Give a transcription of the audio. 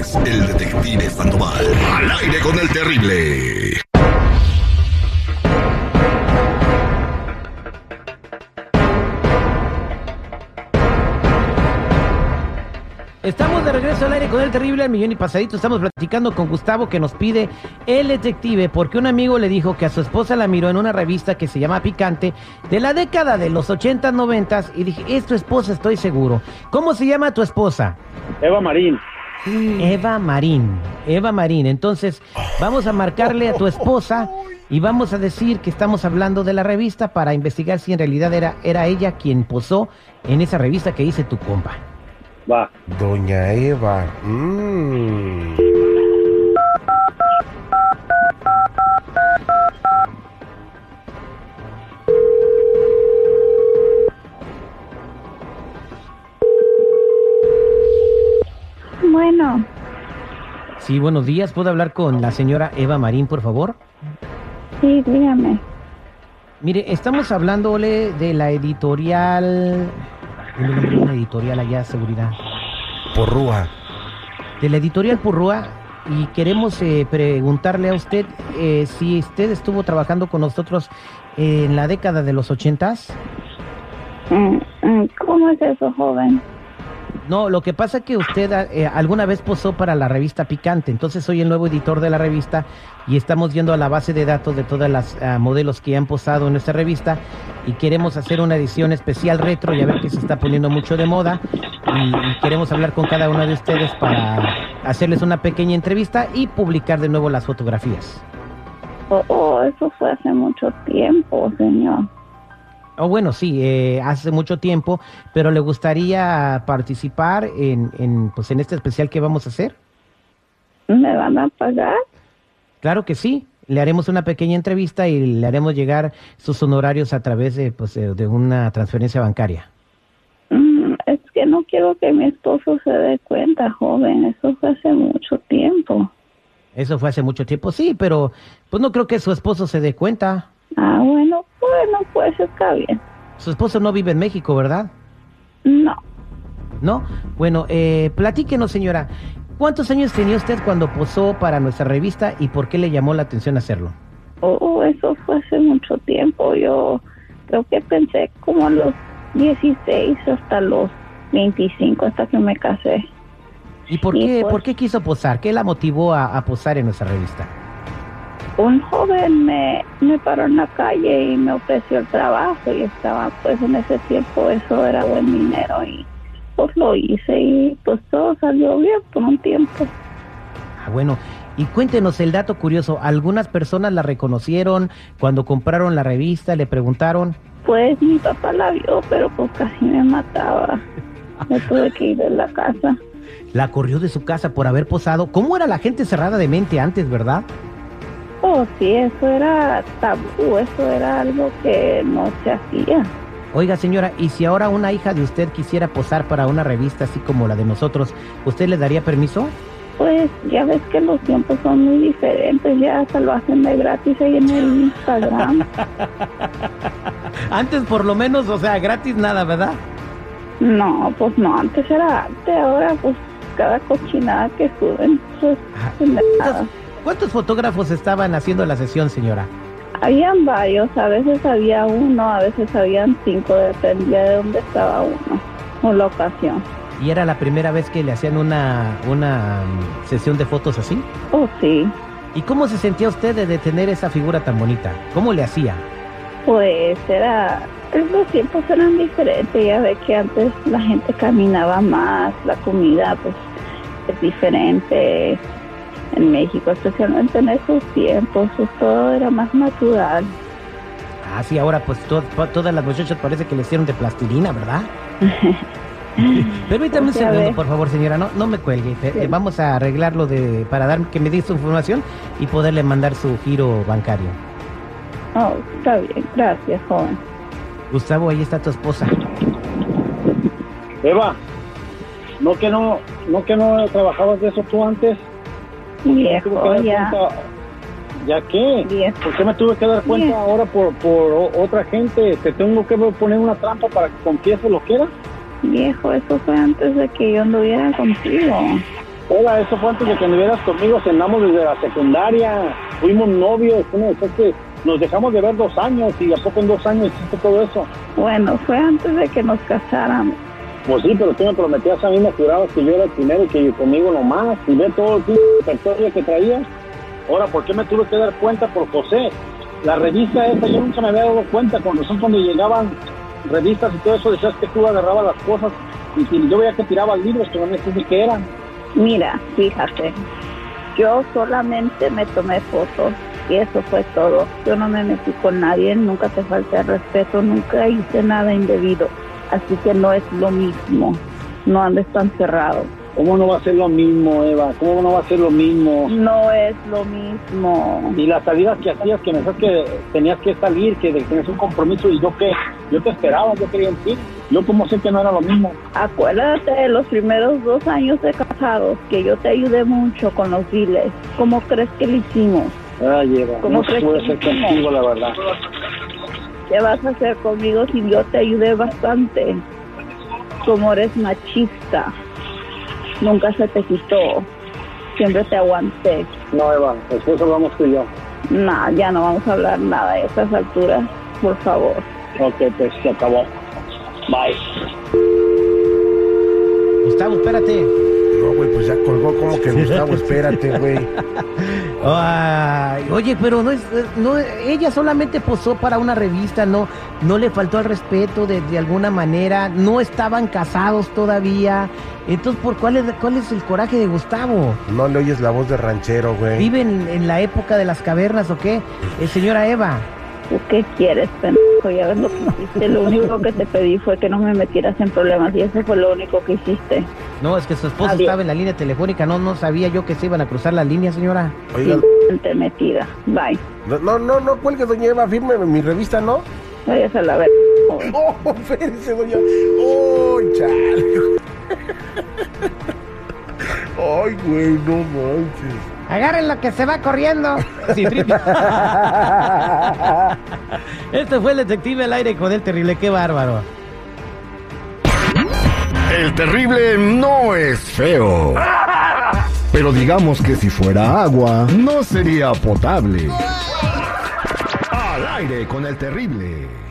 es el detective Sandoval. Al aire con el terrible. Estamos de regreso al aire con el terrible al millón y pasadito. Estamos platicando con Gustavo que nos pide el detective porque un amigo le dijo que a su esposa la miró en una revista que se llama Picante de la década de los 80, 90 y dije, es tu esposa, estoy seguro. ¿Cómo se llama tu esposa? Eva Marín. Eva Marín. Eva Marín. Entonces, vamos a marcarle a tu esposa y vamos a decir que estamos hablando de la revista para investigar si en realidad era, era ella quien posó en esa revista que dice tu compa. Va. Doña Eva. mm. Sí, buenos días. ¿Puedo hablar con la señora Eva Marín, por favor? sí, dígame. Mire, estamos hablándole de la editorial... ¿Tiene el nombre de una editorial allá, seguridad? Porrúa. De la editorial Purrúa y queremos eh, preguntarle a usted eh, si usted estuvo trabajando con nosotros en la década de los ochentas. Mm, mm, ¿Cómo es eso, joven? No, lo que pasa es que usted eh, alguna vez posó para la revista Picante, entonces soy el nuevo editor de la revista y estamos yendo a la base de datos de todas las ah, modelos que han posado en nuestra revista y queremos hacer una edición especial retro, ya ver que se está poniendo mucho de moda y, y queremos hablar con cada uno de ustedes para hacerles una pequeña entrevista y publicar de nuevo las fotografías. Oh, oh, eso fue hace mucho tiempo, señor. Oh, bueno, sí, eh, hace mucho tiempo, pero le gustaría participar en, en, pues, en este especial que vamos a hacer. ¿Me van a pagar? Claro que sí. Le haremos una pequeña entrevista y le haremos llegar sus honorarios a través de, pues, de una transferencia bancaria. Mm, es que no quiero que mi esposo se dé cuenta, joven. Eso fue hace mucho tiempo. Eso fue hace mucho tiempo, sí, pero pues no creo que su esposo se dé cuenta. Ah, bueno, bueno, pues está bien. Su esposo no vive en México, ¿verdad? No, ¿No? Bueno, eh, platíquenos, señora. ¿Cuántos años tenía usted cuando posó para nuestra revista y por qué le llamó la atención hacerlo? oh, eso fue hace mucho tiempo. Yo creo que pensé como a los 16 hasta los 25, hasta que me casé. ¿Y por Y qué, pues- por qué quiso posar? ¿Qué la motivó a, a posar en nuestra revista? Un joven me, me paró en la calle y me ofreció el trabajo y estaba pues en ese tiempo eso era buen dinero y pues lo hice y pues todo salió bien por un tiempo. Ah, bueno, y cuéntenos el dato curioso. Algunas personas la reconocieron cuando compraron la revista, le preguntaron. Pues mi papá la vio pero pues casi me mataba. Me tuve que ir de la casa. La corrió de su casa por haber posado. ¿Cómo era la gente cerrada de mente antes, verdad? Oh sí, eso era tabú, eso era algo que no se hacía. Oiga, señora, ¿y si ahora una hija de usted quisiera posar para una revista así como la de nosotros, ¿usted le daría permiso? Pues ya ves que los tiempos son muy diferentes, ya hasta lo hacen de gratis ahí en el Instagram. Antes por lo menos, o sea, gratis nada, ¿verdad? No, pues no, antes era arte, ahora pues cada cochinada que suben, pues Ah, nada. ¿Cuántos, fotógrafos estaban haciendo la sesión, señora? Habían varios, a veces había uno, a veces habían cinco, dependía de dónde estaba uno o la ocasión. ¿Y era la primera vez que le hacían una, una mm, sesión de fotos así? Oh, sí, ¿Y cómo se sentía usted de, de tener esa figura tan bonita? ¿Cómo le hacía? pues era, los tiempos eran diferentes, ya ve que antes la gente caminaba más, la comida pues es diferente en México, especialmente en esos tiempos, pues, todo era más natural. Ah, sí, ahora pues to- to- todas las muchachas parece que le hicieron de plastilina, ¿verdad? Permítame un O sea, a segundo, por favor, señora, no, no me cuelgue. Eh, vamos a arreglarlo de, para dar que me dé su información y poderle mandar su giro bancario. Oh, está bien, gracias, joven. Gustavo, ahí está tu esposa. Eva, ¿no que no, no que no trabajabas de eso tú antes? Viejo, ya, cuenta- ¿Ya qué? viejo. ¿Por qué me tuve que dar cuenta Bien. ahora por, por otra gente? ¿Te tengo que poner una trampa para que confieses lo que era? Viejo, eso fue antes de que yo anduviera contigo. Hola, eso fue antes de que anduvieras conmigo, cenamos desde la secundaria, fuimos novios, decías que nos dejamos de ver dos años y a poco en dos años hiciste todo eso. Bueno, fue antes de que nos casáramos. Pues sí, pero tú me prometías a mí, me jurabas que yo era el primero y que conmigo nomás, y ve todo el repertorio que traías. Ahora, ¿por qué me tuve que dar cuenta por José? La revista esa, yo nunca me había dado cuenta, con razón cuando llegaban revistas y todo eso, decías que tú agarrabas las cosas, y si yo veía que tirabas libros que no me ni qué eran. Mira, fíjate, yo solamente me tomé fotos y eso fue todo. Yo no me metí con nadie, nunca te falté al respeto, nunca hice nada indebido. Así que no es lo mismo, no andes tan cerrado. ¿Cómo no va a ser lo mismo, Eva? ¿Cómo no va a ser lo mismo? No es lo mismo. Y las salidas que hacías, que me decías que tenías que salir, que tenías un compromiso, y yo qué, yo te esperaba, yo quería en ti. Yo como sé que no era lo mismo. Acuérdate de los primeros dos años de casados, que yo te ayudé mucho con los biles. ¿Cómo crees que lo hicimos? Ay, Eva, ¿Cómo no crees pude que ser contigo, la verdad. ¿Qué vas a hacer conmigo si yo te ayudé bastante? Como eres machista, nunca se te quitó, siempre te aguanté. No, Eva, después hablamos tú y yo. Nah, ya no vamos a hablar nada a estas alturas, por favor. Ok, pues se acabó. Bye. Gustavo, espérate. No, güey, pues ya colgó como que Gustavo, espérate, güey. Ay, oye, pero no es, no, ella solamente posó para una revista, no, no le faltó al respeto de, de alguna manera, no estaban casados todavía. Entonces, ¿por cuál es, cuál es el coraje de Gustavo? No le oyes la voz de ranchero, güey. ¿Viven en la época de las cavernas o qué? Eh, señora Eva. ¿Tú qué quieres, pendejo? Ya ves lo que hiciste. Lo único que te pedí fue que no me metieras en problemas y eso fue lo único que hiciste. No, es que su esposo Adiós. estaba en la línea telefónica, no, no sabía yo que se iban a cruzar la línea, señora. Oiga, Gente metida. Bye. no, no, no, no cuelgue, doña Eva, firme mi revista, ¿no? Vayas a la ver. Oh, espérese, doña. Oh, chale. Ay, güey, no manches. Agarren lo que se va corriendo. Este fue el detective al aire con el terrible, qué bárbaro. El terrible no es feo. Pero digamos que si fuera agua, no sería potable. Al aire con el terrible.